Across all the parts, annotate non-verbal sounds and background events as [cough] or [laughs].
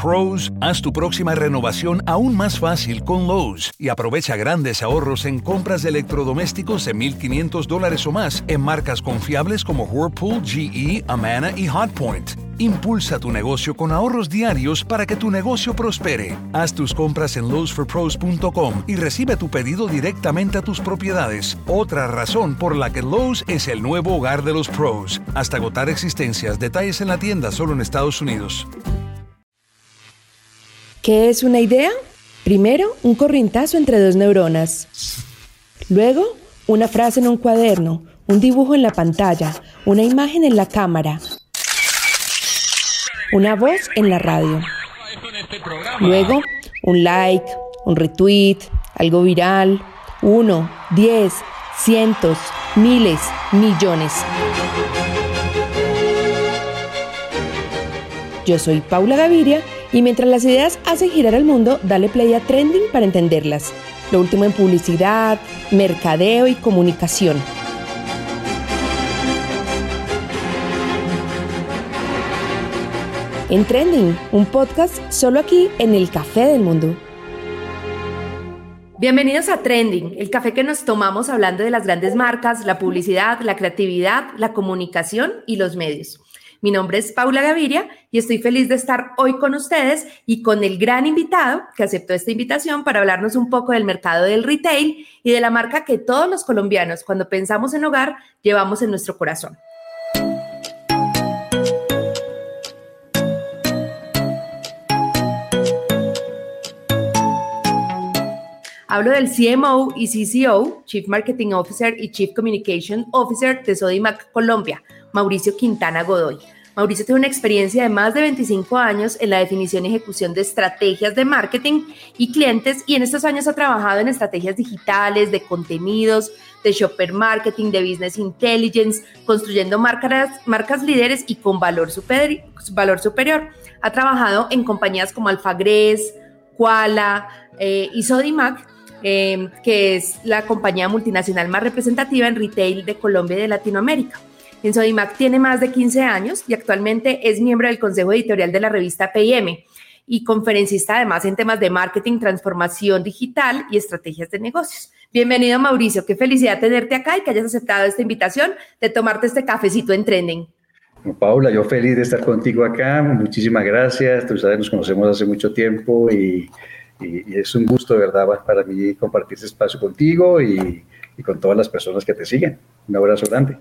Pros, haz tu próxima renovación aún más fácil con Lowe's y aprovecha grandes ahorros en compras de electrodomésticos de 1.500 dólares o más en marcas confiables como Whirlpool, GE, Amana y Hotpoint. Impulsa tu negocio con ahorros diarios para que tu negocio prospere. Haz tus compras en lowesforpros.com y recibe tu pedido directamente a tus propiedades. Otra razón por la que Lowe's es el nuevo hogar de los pros. Hasta agotar existencias. Detalles en la tienda solo en Estados Unidos. ¿Qué es una idea? Primero, un corrientazo entre dos neuronas. Luego, una frase en un cuaderno, un dibujo en la pantalla, una imagen en la cámara, una voz en la radio. Luego, un like, un retweet, algo viral, uno, diez, cientos, miles, millones. Yo soy Paula Gaviria y mientras las ideas hacen girar el mundo, dale play a Trending para entenderlas. Lo último en publicidad, mercadeo y comunicación. En Trending, un podcast solo aquí en el Café del Mundo. Bienvenidos a Trending, el café que nos tomamos hablando de las grandes marcas, la publicidad, la creatividad, la comunicación y los medios. Mi nombre es Paula Gaviria y estoy feliz de estar hoy con ustedes y con el gran invitado que aceptó esta invitación para hablarnos un poco del mercado del retail y de la marca que todos los colombianos cuando pensamos en hogar llevamos en nuestro corazón. Hablo del CMO y CCO, Chief Marketing Officer y Chief Communication Officer de Sodimac Colombia, Mauricio Quintana Godoy. Mauricio tiene una experiencia de más de 25 años en la definición y ejecución de estrategias de marketing y clientes y en estos años ha trabajado en estrategias digitales, de contenidos, de shopper marketing, de business intelligence, construyendo marcas, marcas líderes y con valor, valor superior. Ha trabajado en compañías como Alfagres, Kuala eh, y Sodimac Em, que es la compañía multinacional más representativa en retail de Colombia y de Latinoamérica. En Sodimac tiene más de 15 años y actualmente es miembro del consejo editorial de la revista PM y conferencista además en temas de marketing, transformación digital y estrategias de negocios. Bienvenido Mauricio, qué felicidad tenerte acá y que hayas aceptado esta invitación de tomarte este cafecito en trending. Paula, yo feliz de estar contigo acá, muchísimas gracias, tú sabes, nos conocemos hace mucho tiempo y y, es un gusto, de verdad, para mí compartir este espacio contigo y, y con todas las personas que te siguen. Un abrazo grande.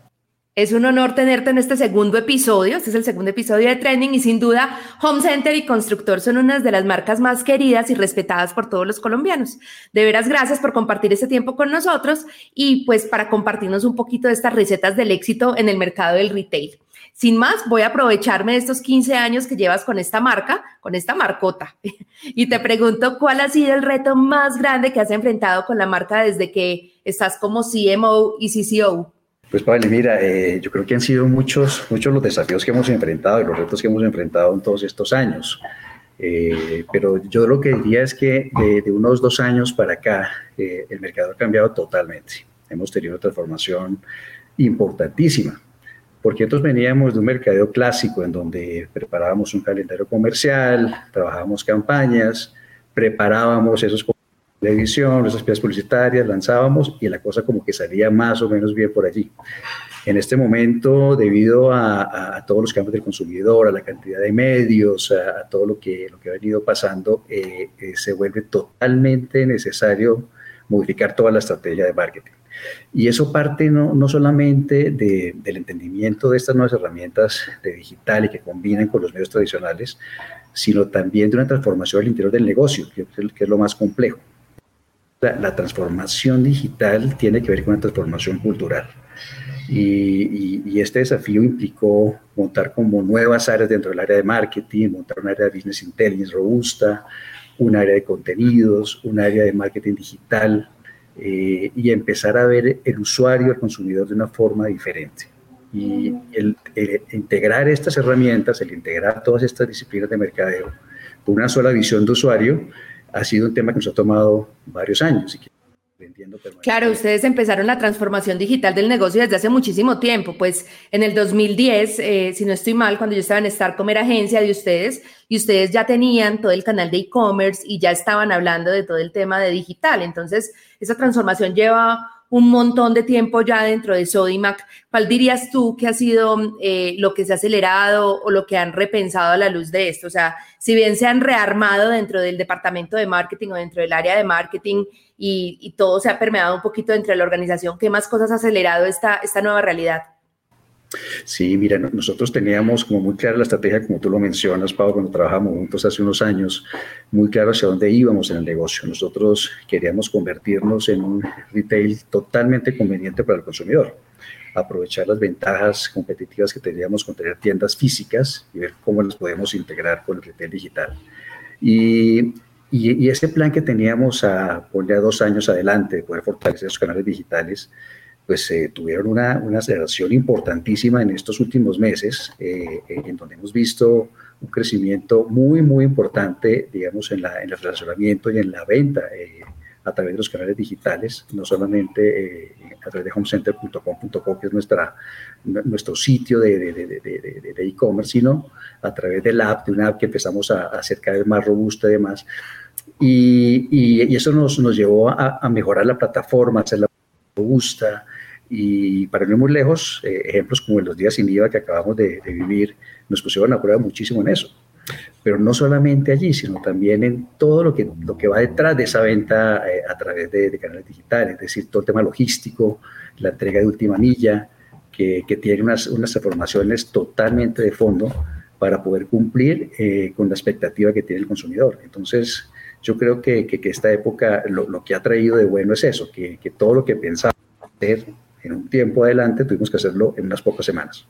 Es un honor tenerte en este segundo episodio. Este es el segundo episodio de Trending y sin duda Home Center y Constructor son unas de las marcas más queridas y respetadas por todos los colombianos. De veras, gracias por compartir este tiempo con nosotros y pues para compartirnos un poquito de estas recetas del éxito en el mercado del retail. Sin más, voy a aprovecharme de estos 15 años que llevas con esta marca, con esta marcota, [laughs] y te pregunto cuál ha sido el reto más grande que has enfrentado con la marca desde que estás como CMO y CCO. Pues Pablo, mira, eh, yo creo que han sido muchos, muchos los desafíos que hemos enfrentado y los retos que hemos enfrentado en todos estos años. Eh, pero yo lo que diría es que de, unos dos años para acá, eh, el mercado ha cambiado totalmente. Hemos tenido una transformación importantísima porque nosotros veníamos de un mercadeo clásico en donde preparábamos un calendario comercial, trabajábamos campañas, preparábamos esos de edición, esas piezas publicitarias, lanzábamos y la cosa como que salía más o menos bien por allí. En este momento, debido a, todos los cambios del consumidor, a la cantidad de medios, a, todo lo que, lo que ha venido pasando, eh, eh, se vuelve totalmente necesario modificar toda la estrategia de marketing. Y eso parte no, no solamente del entendimiento de estas nuevas herramientas de digital y que combinan con los medios tradicionales, sino también de una transformación al interior del negocio, que, es lo más complejo. La, transformación digital tiene que ver con una transformación cultural. Y, este desafío implicó montar como nuevas áreas dentro del área de marketing, montar un área de business intelligence robusta, un área de contenidos, un área de marketing digital, eh, y empezar a ver el usuario, el consumidor de una forma diferente. Y el, integrar estas herramientas, el integrar todas estas disciplinas de mercadeo con una sola visión de usuario, ha sido un tema que nos ha tomado varios años. Claro, ustedes empezaron la transformación digital del negocio desde hace muchísimo tiempo, pues en el 2010, eh, si no estoy mal, cuando yo estaba en Starcom era agencia de ustedes y ustedes ya tenían todo el canal de e-commerce y ya estaban hablando de todo el tema de digital. Entonces, esa transformación lleva un montón de tiempo ya dentro de Sodimac. ¿Cuál dirías tú que ha sido eh, lo que se ha acelerado o lo que han repensado a la luz de esto? O sea, si bien se han rearmado dentro del departamento de marketing o dentro del área de marketing y, todo se ha permeado un poquito dentro de la organización, ¿qué más cosas ha acelerado esta, esta nueva realidad? Sí, mira, nosotros teníamos como muy clara la estrategia, como tú lo mencionas, Pablo, cuando trabajamos juntos hace unos años, muy claro hacia dónde íbamos en el negocio. Nosotros queríamos convertirnos en un retail totalmente conveniente para el consumidor, aprovechar las ventajas competitivas que teníamos con tener tiendas físicas y ver cómo las podemos integrar con el retail digital. Y, ese plan que teníamos a poner dos años adelante, de poder fortalecer esos canales digitales, pues eh, tuvieron una, una, aceleración importantísima en estos últimos meses, eh, eh, en donde hemos visto un crecimiento muy, muy importante, digamos, en, la, en el relacionamiento y en la venta a través de los canales digitales, no solamente a través de homecenter.com.co, que es nuestra, nuestro sitio de e-commerce, sino a través de la app, de una app que empezamos a, hacer cada vez más robusta y demás. Y, y, eso nos, nos llevó a, a, mejorar la plataforma, hacerla robusta, y para no ir muy lejos, eh, ejemplos como en los días sin IVA que acabamos de, vivir, nos pusieron a prueba muchísimo en eso. Pero no solamente allí, sino también en todo lo que, lo que va detrás de esa venta eh, a través de, canales digitales, es decir, todo el tema logístico, la entrega de última milla, que, que tiene unas, unas transformaciones totalmente de fondo para poder cumplir eh, con la expectativa que tiene el consumidor. Entonces, yo creo que, que, esta época lo, lo, que ha traído de bueno es eso, que, que todo lo que pensaba hacer en un tiempo adelante, tuvimos que hacerlo en unas pocas semanas.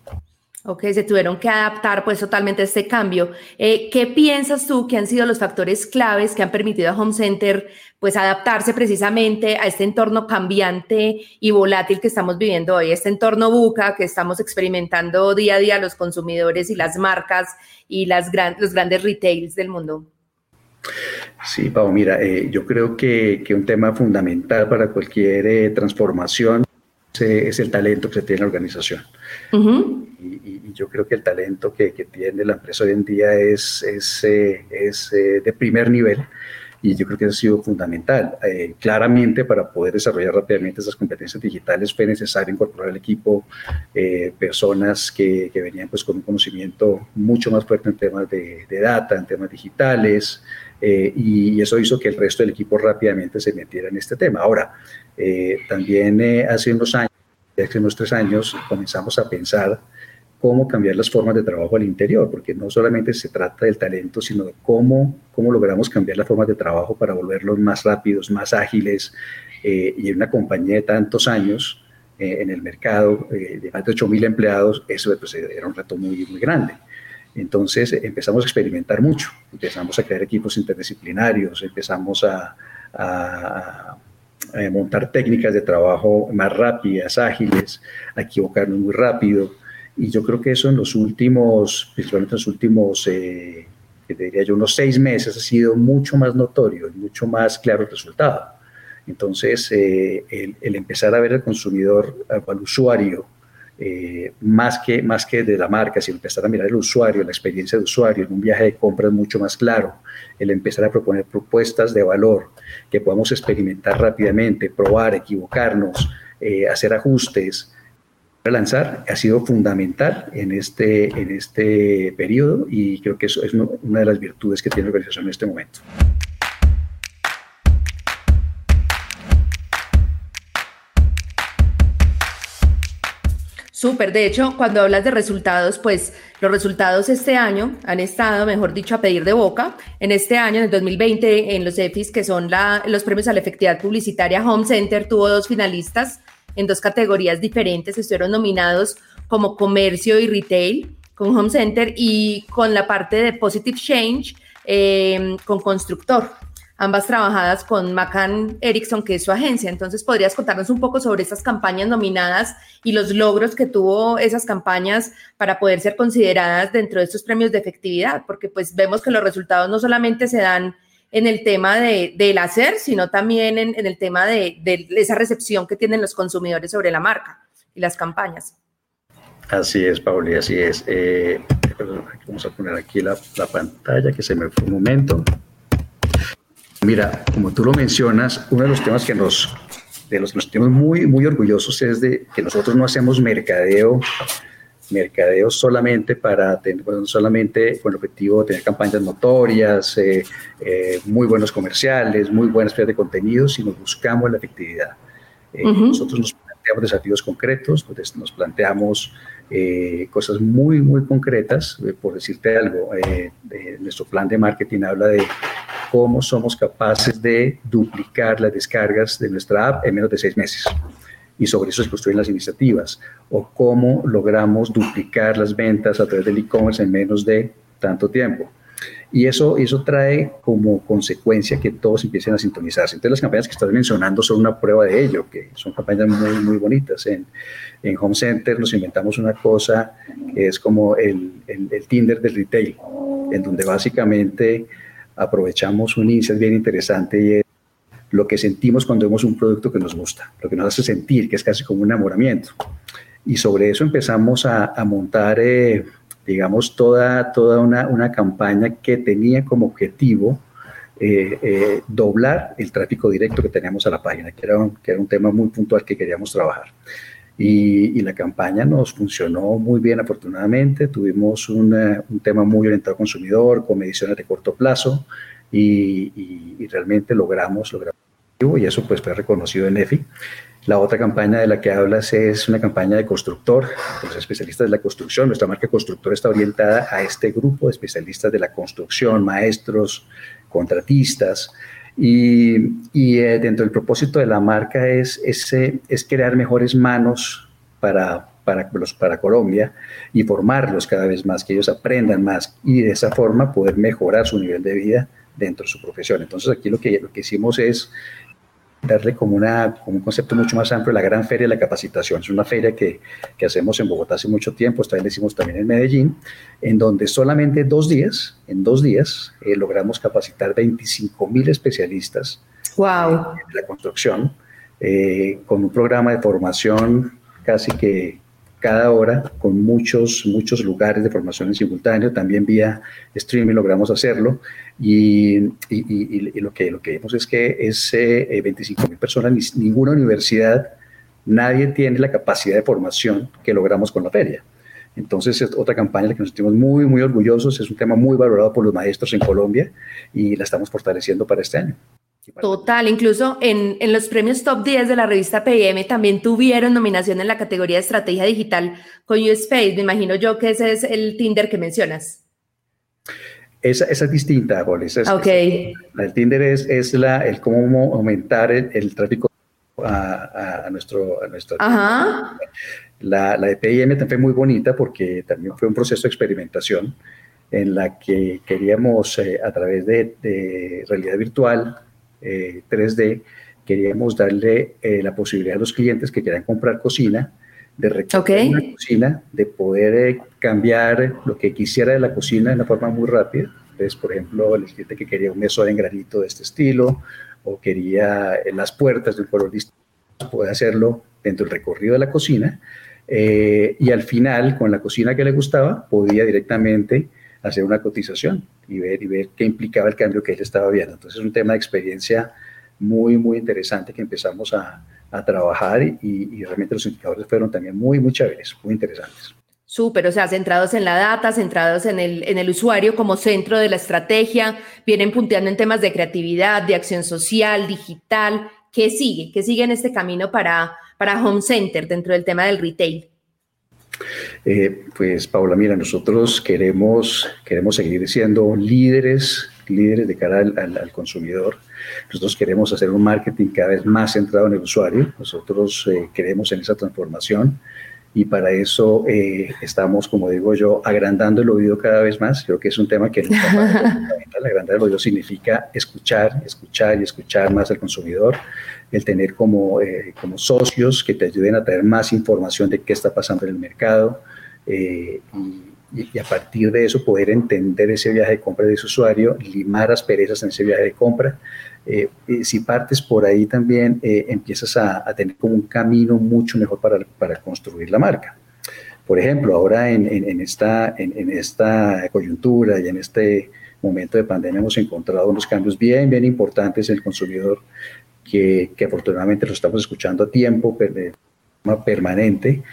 Ok, se tuvieron que adaptar pues totalmente a este cambio. Eh, ¿Qué piensas tú que han sido los factores claves que han permitido a Home Center pues adaptarse precisamente a este entorno cambiante y volátil que estamos viviendo hoy, este entorno buca que estamos experimentando día a día los consumidores y las marcas y las los grandes retails del mundo? Sí, Pau, mira, eh, yo creo que, que, un tema fundamental para cualquier eh, transformación es el talento que se tiene en la organización. y, yo creo que el talento que, tiene la empresa hoy en día es, es, eh, es eh, de primer nivel y yo creo que eso ha sido fundamental. Eh, claramente, para poder desarrollar rápidamente esas competencias digitales fue necesario incorporar al equipo personas que, que, venían pues, con un conocimiento mucho más fuerte en temas de, de data, en temas digitales, y eso hizo que el resto del equipo rápidamente se metiera en este tema. Ahora, eh, también eh, hace unos años, hace unos tres años, comenzamos a pensar cómo cambiar las formas de trabajo al interior, porque no solamente se trata del talento, sino de cómo, cómo logramos cambiar las formas de trabajo para volverlos más rápidos, más ágiles. Eh, y en una compañía de tantos años en el mercado, de más de 8.000 empleados, eso pues, era un reto muy, muy grande. Entonces empezamos a experimentar mucho, empezamos a crear equipos interdisciplinarios, empezamos a, a eh, montar técnicas de trabajo más rápidas, ágiles, a equivocarnos muy rápido. Y yo creo que eso en los últimos, principalmente en los últimos, eh, diría yo, unos seis meses ha sido mucho más notorio, mucho más claro el resultado. Entonces, eh, el, el, empezar a ver al consumidor, al usuario, eh, más, que, más que de la marca, sino empezar a mirar el usuario, la experiencia de usuario, en un viaje de compras mucho más claro, el empezar a proponer propuestas de valor que podamos experimentar rápidamente, probar, equivocarnos, eh, hacer ajustes, lanzar ha sido fundamental en este, en este periodo y creo que eso es una de las virtudes que tiene la organización en este momento. Súper, de hecho, cuando hablas de resultados, pues los resultados este año han estado, mejor dicho, a pedir de boca. En este año, en el 2020, en los EFIS, que son los premios a la efectividad publicitaria, Home Center tuvo dos finalistas en dos categorías diferentes. Estuvieron nominados como comercio y retail con Home Center y con la parte de Positive Change eh, con constructor ambas trabajadas con Macan Erickson, que es su agencia. Entonces, ¿podrías contarnos un poco sobre estas campañas nominadas y los logros que tuvo esas campañas para poder ser consideradas dentro de estos premios de efectividad? Porque pues vemos que los resultados no solamente se dan en el tema de, del hacer, sino también en, el tema de, esa recepción que tienen los consumidores sobre la marca y las campañas. Así es, Pauli, así es. Eh, vamos a poner aquí la, la, pantalla que se me fue un momento. Mira, como tú lo mencionas, uno de los temas que nos, de los que nos sentimos muy, muy orgullosos es de que nosotros no hacemos mercadeo mercadeo solamente para tener, solamente con el objetivo de tener campañas notorias, eh, eh, muy buenos comerciales, muy buenas ferias de contenidos, sino buscamos la efectividad. Eh, nosotros nos planteamos desafíos concretos, pues, nos planteamos cosas muy, muy concretas. por decirte algo, nuestro plan de marketing habla de cómo somos capaces de duplicar las descargas de nuestra app en menos de seis meses y sobre eso se construyen las iniciativas, o cómo logramos duplicar las ventas a través del e-commerce en menos de tanto tiempo. Y eso, eso trae como consecuencia que todos empiecen a sintonizarse. Entonces las campañas que estás mencionando son una prueba de ello, que son campañas muy, muy bonitas. En, en Home Center nos inventamos una cosa que es como el, el, el Tinder del retail, en donde básicamente aprovechamos un índice bien interesante y es lo que sentimos cuando vemos un producto que nos gusta, lo que nos hace sentir, que es casi como un enamoramiento. Y sobre eso empezamos a, montar, eh, digamos, toda, toda una, una, campaña que tenía como objetivo eh, eh, doblar el tráfico directo que teníamos a la página, que era, un, que era un tema muy puntual que queríamos trabajar. Y, la campaña nos funcionó muy bien, afortunadamente. Tuvimos un tema muy orientado al consumidor, con mediciones de corto plazo, y, realmente logramos, logramos y eso pues fue reconocido en EFI. La otra campaña de la que hablas es una campaña de constructor, los especialistas de la construcción. Nuestra marca constructor está orientada a este grupo de especialistas de la construcción, maestros, contratistas. Y, y eh, dentro del propósito de la marca es, es, es crear mejores manos para, para, para Colombia y formarlos cada vez más, que ellos aprendan más y de esa forma poder mejorar su nivel de vida dentro de su profesión. Entonces aquí lo que, lo que hicimos es darle como, una, como un concepto mucho más amplio la gran feria de la capacitación. Es una feria que, que hacemos en Bogotá hace mucho tiempo, esta vez la hicimos también en Medellín, en donde solamente dos días, en dos días, eh, logramos capacitar 25 mil especialistas wow. en la construcción, eh, con un programa de formación casi que cada hora con muchos, muchos lugares de formación en simultáneo, también vía streaming logramos hacerlo y, y, lo, que, lo que vemos es que es 25 eh, mil personas, ninguna universidad, nadie tiene la capacidad de formación que logramos con la feria. Entonces es otra campaña en la que nos sentimos muy, muy orgullosos, es un tema muy valorado por los maestros en Colombia y la estamos fortaleciendo para este año. Total, incluso en, en, los premios Top 10 de la revista PM también tuvieron nominación en la categoría de estrategia digital con USpace. Me imagino yo que ese es el Tinder que mencionas. Esa, esa es distinta, Boris. ok. el Tinder es, es la, el cómo aumentar el, tráfico a, a, nuestro... A nuestro Ajá. La, la de PM también fue muy bonita porque también fue un proceso de experimentación en la que queríamos eh, a través de, de realidad virtual 3D, eh, queríamos darle eh, la posibilidad a los clientes que quieran comprar cocina, de recoger una cocina, de poder eh, cambiar lo que quisiera de la cocina de una forma muy rápida. Entonces, por ejemplo, el cliente que quería un mesón en granito de este estilo o quería las puertas de un color distinto, puede hacerlo dentro del recorrido de la cocina. y al final, con la cocina que le gustaba, podía directamente hacer una cotización y ver, y ver qué implicaba el cambio que él estaba viendo. Entonces es un tema de experiencia muy, muy interesante que empezamos a, a trabajar y, y, realmente los indicadores fueron también muy, muy chéveres, muy interesantes. Súper, o sea, centrados en la data, centrados en el, en el usuario como centro de la estrategia, vienen punteando en temas de creatividad, de acción social, digital. ¿Qué sigue? ¿Qué sigue en este camino para, para Home Center dentro del tema del retail? Eh, pues Paula, mira, nosotros queremos, queremos seguir siendo líderes, líderes de cara al, consumidor. Nosotros queremos hacer un marketing cada vez más centrado en el usuario. Nosotros eh, creemos en esa transformación y para eso eh, estamos, como digo yo, agrandando el oído cada vez más. Creo que es un tema que [laughs] agrandar el oído significa escuchar, escuchar y escuchar más al consumidor, el tener como, eh, como socios que te ayuden a traer más información de qué está pasando en el mercado. Eh, y, a partir de eso poder entender ese viaje de compra de ese usuario, limar asperezas en ese viaje de compra. Eh, si partes por ahí también eh, empiezas a, tener como un camino mucho mejor para, para construir la marca. Por ejemplo, ahora en, en, esta, en, esta coyuntura y en este momento de pandemia hemos encontrado unos cambios bien, bien importantes en el consumidor que, que afortunadamente lo estamos escuchando a tiempo, de forma permanente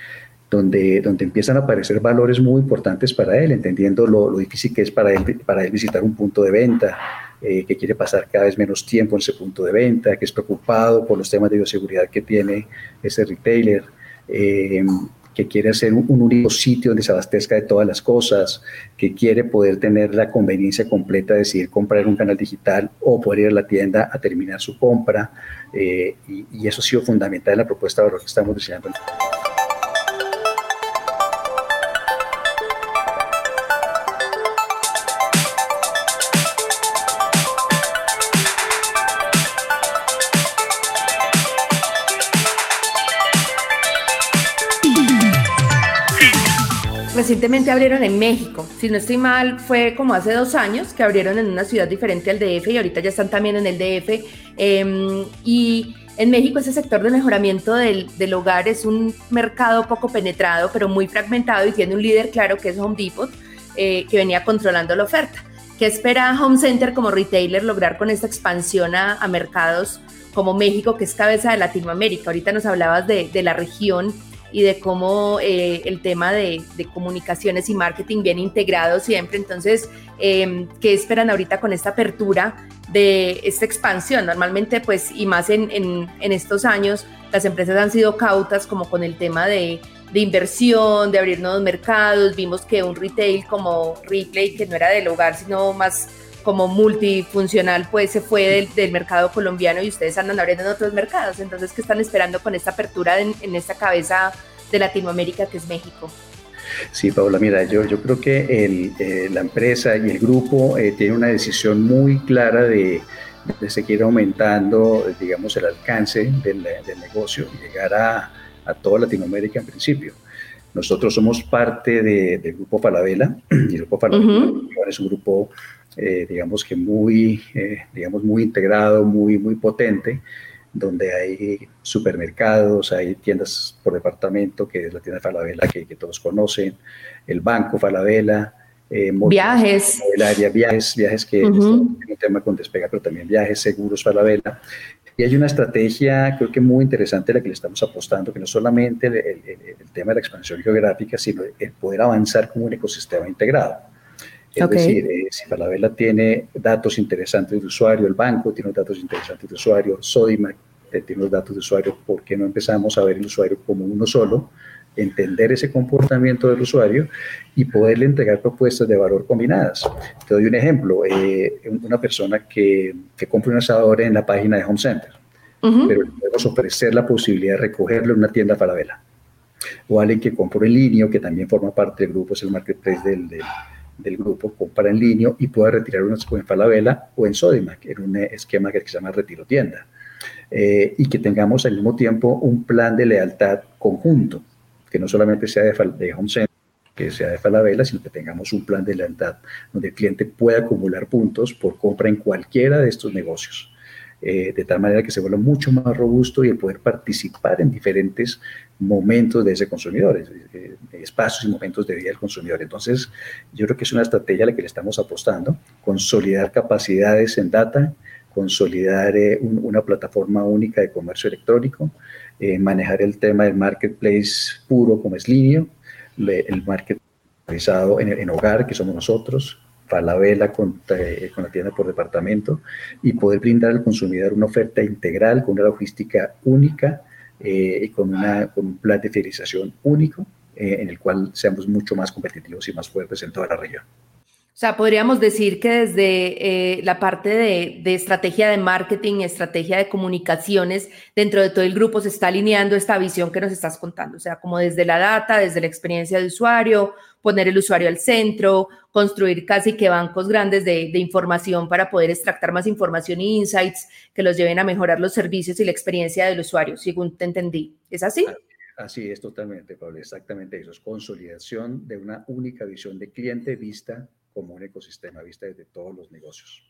donde, donde empiezan a aparecer valores muy importantes para él, entendiendo lo, lo difícil que es para él, para él visitar un punto de venta, eh, que quiere pasar cada vez menos tiempo en ese punto de venta, que es preocupado por los temas de bioseguridad que tiene ese retailer, eh, que quiere hacer un, único sitio donde se abastezca de todas las cosas, que quiere poder tener la conveniencia completa de decidir comprar un canal digital o poder ir a la tienda a terminar su compra. Eh, y, y, eso ha sido fundamental en la propuesta de valor que estamos diseñando. Recientemente abrieron en México. Si no estoy mal, fue como hace dos años que abrieron en una ciudad diferente al DF y ahorita ya están también en el DF. Em, y en México ese sector de mejoramiento del, del, hogar es un mercado poco penetrado, pero muy fragmentado y tiene un líder claro que es Home Depot, eh, que venía controlando la oferta. ¿Qué espera Home Center como retailer lograr con esta expansión a, a mercados como México, que es cabeza de Latinoamérica? Ahorita nos hablabas de, de la región y de cómo eh, el tema de, comunicaciones y marketing viene integrado siempre. Entonces, em, ¿qué esperan ahorita con esta apertura de esta expansión? Normalmente, pues, y más en, en, estos años, las empresas han sido cautas como con el tema de, de inversión, de abrir nuevos mercados. Vimos que un retail como Replay, que no era del hogar, sino más como multifuncional, pues se fue del, del, mercado colombiano y ustedes andan abriendo en otros mercados. Entonces, ¿qué están esperando con esta apertura en, en esta cabeza de Latinoamérica que es México? Sí, Paula, mira, yo, yo creo que el, eh, la empresa y el grupo eh, tienen una decisión muy clara de, de seguir aumentando, digamos, el alcance del, del negocio y llegar a, a toda Latinoamérica en principio. Nosotros somos parte de, del grupo Falabella [clears throat] y el grupo Falabella es un grupo eh, digamos que muy, eh, digamos muy integrado, muy, muy potente, donde hay supermercados, hay tiendas por departamento, que es la tienda Falabella que, que todos conocen, el banco Falabella, eh, viajes. viajes, viajes que es un tema con despega, pero también viajes seguros Falabella. Y hay una estrategia, creo que muy interesante, la que le estamos apostando, que no solamente el, el tema de la expansión geográfica, sino el poder avanzar como un ecosistema integrado. Es decir, eh, si Falabella tiene datos interesantes de usuario, el banco tiene datos interesantes de usuario, Sodimac eh, tiene los datos de usuario, ¿por qué no empezamos a ver el usuario como uno solo? entender ese comportamiento del usuario y poderle entregar propuestas de valor combinadas. Te doy un ejemplo, eh, una persona que, que compra un asador en la página de Home Center, pero le podemos ofrecer la posibilidad de recogerlo en una tienda Falabella. O alguien que compra en línea, que también forma parte del grupo, es el marketplace del, del del grupo compra en línea y pueda retirar unas en Falabella o en Sodimac, en un esquema que se llama retiro tienda. Eh, y que tengamos al mismo tiempo un plan de lealtad conjunto, que no solamente sea de, de Home Center, que sea de Falabella, sino que tengamos un plan de lealtad donde el cliente pueda acumular puntos por compra en cualquiera de estos negocios. Eh, de tal manera que se vuelva mucho más robusto y el poder participar en diferentes momentos de ese consumidor, eh, espacios y momentos de vida del consumidor. Entonces, yo creo que es una estrategia a la que le estamos apostando, consolidar capacidades en data, consolidar eh, una plataforma única de comercio electrónico, manejar el tema del marketplace puro como es línea, el market realizado en, en hogar, que somos nosotros, Falabella con, eh, con la tienda por departamento y poder brindar al consumidor una oferta integral con una logística única eh, y con, una, con un plan de fidelización único eh, en el cual seamos mucho más competitivos y más fuertes en toda la región. O sea, podríamos decir que desde la parte de, estrategia de marketing, estrategia de comunicaciones, dentro de todo el grupo se está alineando esta visión que nos estás contando. O sea, como desde la data, desde la experiencia de usuario, poner el usuario al centro, construir casi que bancos grandes de, información para poder extractar más información y insights que los lleven a mejorar los servicios y la experiencia del usuario, según te entendí. ¿Es así? Así es totalmente, Pablo, exactamente eso, es consolidación de una única visión de cliente vista como un ecosistema vista desde todos los negocios.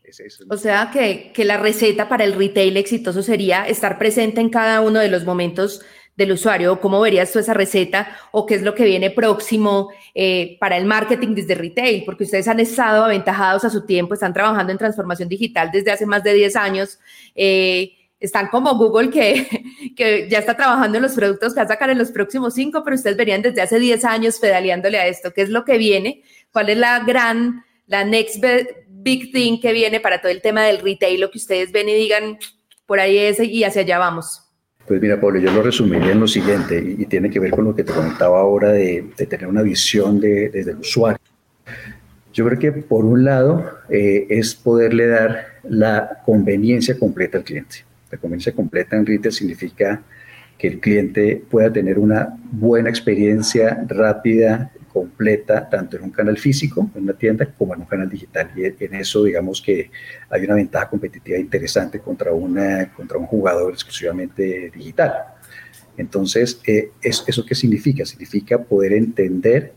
o sea que, que la receta para el retail exitoso sería estar presente en cada uno de los momentos del usuario, cómo verías tú esa receta o qué es lo que viene próximo eh, para el marketing desde retail, porque ustedes han estado aventajados a su tiempo, están trabajando en transformación digital desde hace más de 10 años. Eh, están como Google que, [laughs] que ya está trabajando en los productos que va a sacar en los próximos cinco, pero ustedes verían desde hace 10 años pedaleándole a esto. ¿Qué es lo que viene? ¿Cuál es la gran, la next big thing que viene para todo el tema del retail? Lo que ustedes ven y digan, por ahí es y hacia allá vamos. Pues mira, Pablo, yo lo resumiría en lo siguiente y, tiene que ver con lo que te comentaba ahora de, tener una visión de, desde el usuario. Yo creo que por un lado eh, es poderle dar la conveniencia completa al cliente. La conveniencia completa en retail significa que el cliente pueda tener una buena experiencia rápida, completa, tanto en un canal físico, en una tienda, como en un canal digital. Y en eso, digamos que hay una ventaja competitiva interesante contra, una, contra un jugador exclusivamente digital. Entonces, eh, ¿eso qué significa? Significa poder entender,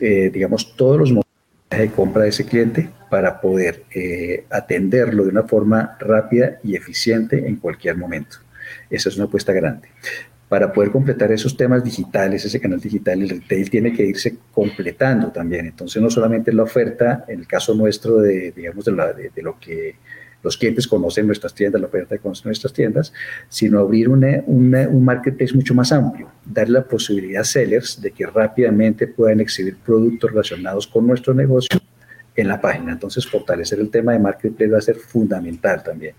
eh, digamos, todos los modelos de compra de ese cliente para poder eh, atenderlo de una forma rápida y eficiente en cualquier momento. Esa es una apuesta grande para poder completar esos temas digitales, ese canal digital, el retail tiene que irse completando también. Entonces, no solamente la oferta, en el caso nuestro de, digamos, de, de, lo que los clientes conocen nuestras tiendas, la oferta que conocen nuestras tiendas, sino abrir una, un marketplace mucho más amplio, darle la posibilidad a sellers de que rápidamente puedan exhibir productos relacionados con nuestro negocio en la página. Entonces, fortalecer el tema de marketplace va a ser fundamental también.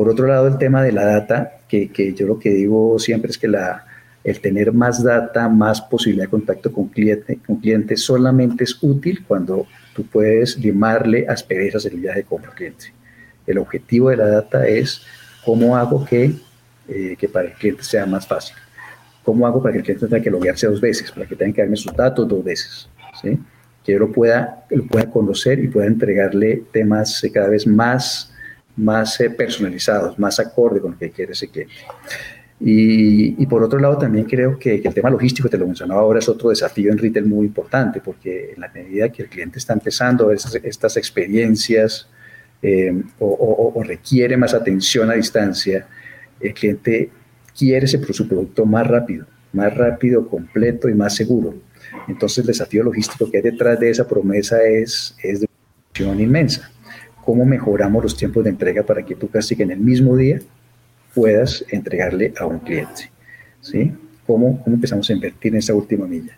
Por otro lado, el tema de la data, que, yo lo que digo siempre es que la, el tener más data, más posibilidad de contacto con cliente, con cliente solamente es útil cuando tú puedes limarle asperezas en el viaje de compra cliente. El objetivo de la data es cómo hago que, eh, que para el cliente sea más fácil. ¿Cómo hago para que el cliente tenga que loguearse dos veces? Para que tenga que darme sus datos dos veces. ¿sí? Que yo lo pueda, lo pueda conocer y pueda entregarle temas cada vez más más eh, personalizados, más acorde con lo que quiere ese cliente. Y, por otro lado, también creo que, el tema logístico, te lo mencionaba ahora, es otro desafío en retail muy importante, porque en la medida que el cliente está empezando a ver estas, experiencias eh, o, requiere más atención a distancia, el cliente quiere ese, su producto más rápido, más rápido, completo y más seguro. Entonces, el desafío logístico que hay detrás de esa promesa es, es de una inmensa cómo mejoramos los tiempos de entrega para que tú casi que en el mismo día puedas entregarle a un cliente. ¿sí? ¿Cómo, cómo empezamos a invertir en esa última milla?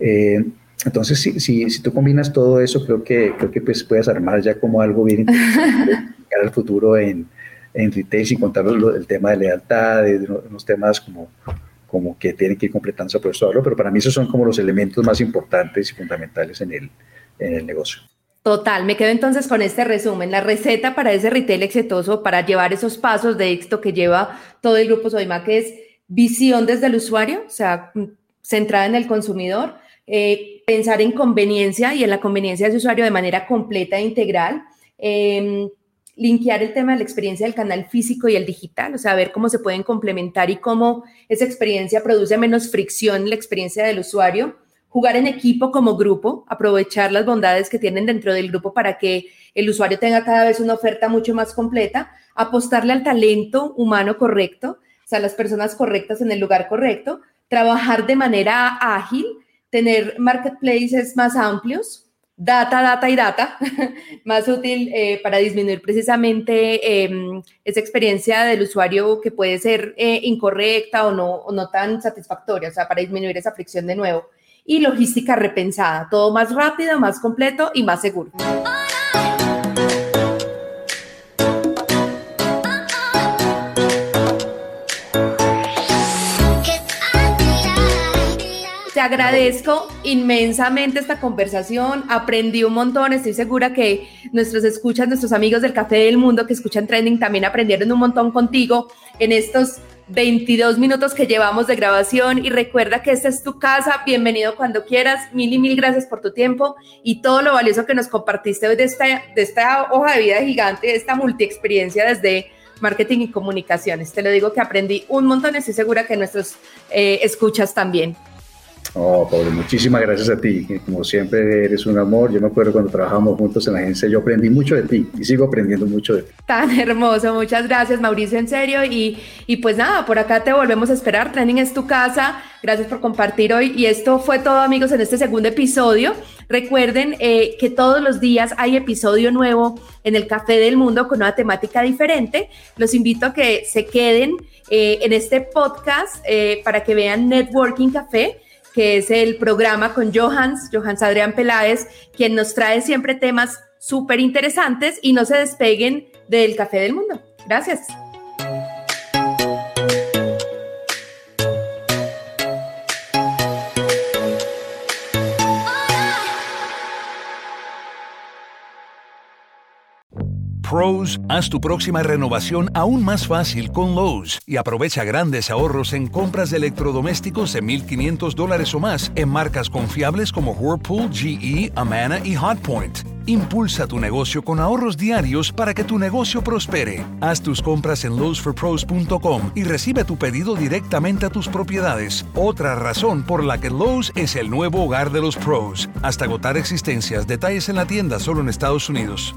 Eh, entonces, si, si, si, tú combinas todo eso, creo que, creo que pues puedes armar ya como algo bien interesante [laughs] para el futuro en, en retail, sin contar el tema de lealtad, de unos temas como, como que tienen que ir completando ese proceso de pero para mí esos son como los elementos más importantes y fundamentales en el, en el negocio. Total, me quedo entonces con este resumen, la receta para ese retail exitoso, para llevar esos pasos de éxito que lleva todo el grupo Sodima, que es visión desde el usuario, o sea, centrada en el consumidor, eh, pensar en conveniencia y en la conveniencia de usuario de manera completa e integral, eh, linkear el tema de la experiencia del canal físico y el digital, o sea, ver cómo se pueden complementar y cómo esa experiencia produce menos fricción en la experiencia del usuario jugar en equipo como grupo, aprovechar las bondades que tienen dentro del grupo para que el usuario tenga cada vez una oferta mucho más completa, apostarle al talento humano correcto, o sea, las personas correctas en el lugar correcto, trabajar de manera ágil, tener marketplaces más amplios, data, data y data, [laughs] más útil eh, para disminuir precisamente em, esa experiencia del usuario que puede ser eh, incorrecta o no, o no tan satisfactoria, o sea, para disminuir esa fricción de nuevo y logística repensada, todo más rápido, más completo y más seguro. Te agradezco inmensamente esta conversación, aprendí un montón, estoy segura que nuestros escuchas, nuestros amigos del Café del Mundo que escuchan Trending también aprendieron un montón contigo en estos 22 minutos que llevamos de grabación y recuerda que esta es tu casa, bienvenido cuando quieras, mil y mil gracias por tu tiempo y todo lo valioso que nos compartiste hoy de esta, de esta hoja de vida gigante, de esta multi experiencia desde marketing y comunicaciones. Te lo digo que aprendí un montón, estoy segura que nuestros eh, escuchas también. Oh, Pablo, muchísimas gracias a ti. Como siempre, eres un amor. Yo me acuerdo cuando trabajamos juntos en la agencia, yo aprendí mucho de ti y sigo aprendiendo mucho de ti. Tan hermoso, muchas gracias, Mauricio, en serio. Y, y pues nada, por acá te volvemos a esperar. Training es tu casa. Gracias por compartir hoy. Y esto fue todo, amigos, en este segundo episodio. Recuerden eh, que todos los días hay episodio nuevo en el Café del Mundo con una temática diferente. Los invito a que se queden eh, en este podcast eh, para que vean Networking Café que es el programa con Johans, Johans Adrián Peláez, quien nos trae siempre temas súper interesantes y no se despeguen del Café del Mundo. Gracias. Pros, haz tu próxima renovación aún más fácil con Lowe's y aprovecha grandes ahorros en compras de electrodomésticos de 1.500 dólares o más en marcas confiables como Whirlpool, GE, Amana y Hotpoint. Impulsa tu negocio con ahorros diarios para que tu negocio prospere. Haz tus compras en lowesforpros.com y recibe tu pedido directamente a tus propiedades. Otra razón por la que Lowe's es el nuevo hogar de los pros. Hasta agotar existencias. Detalles en la tienda solo en Estados Unidos.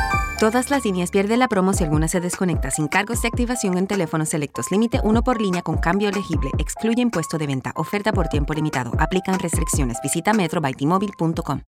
Todas las líneas pierden la promo si alguna se desconecta sin cargos de activación en teléfonos selectos. Límite uno por línea con cambio elegible. Excluye impuesto de venta. Oferta por tiempo limitado. Aplican restricciones. Visita metrobytimóvil.com.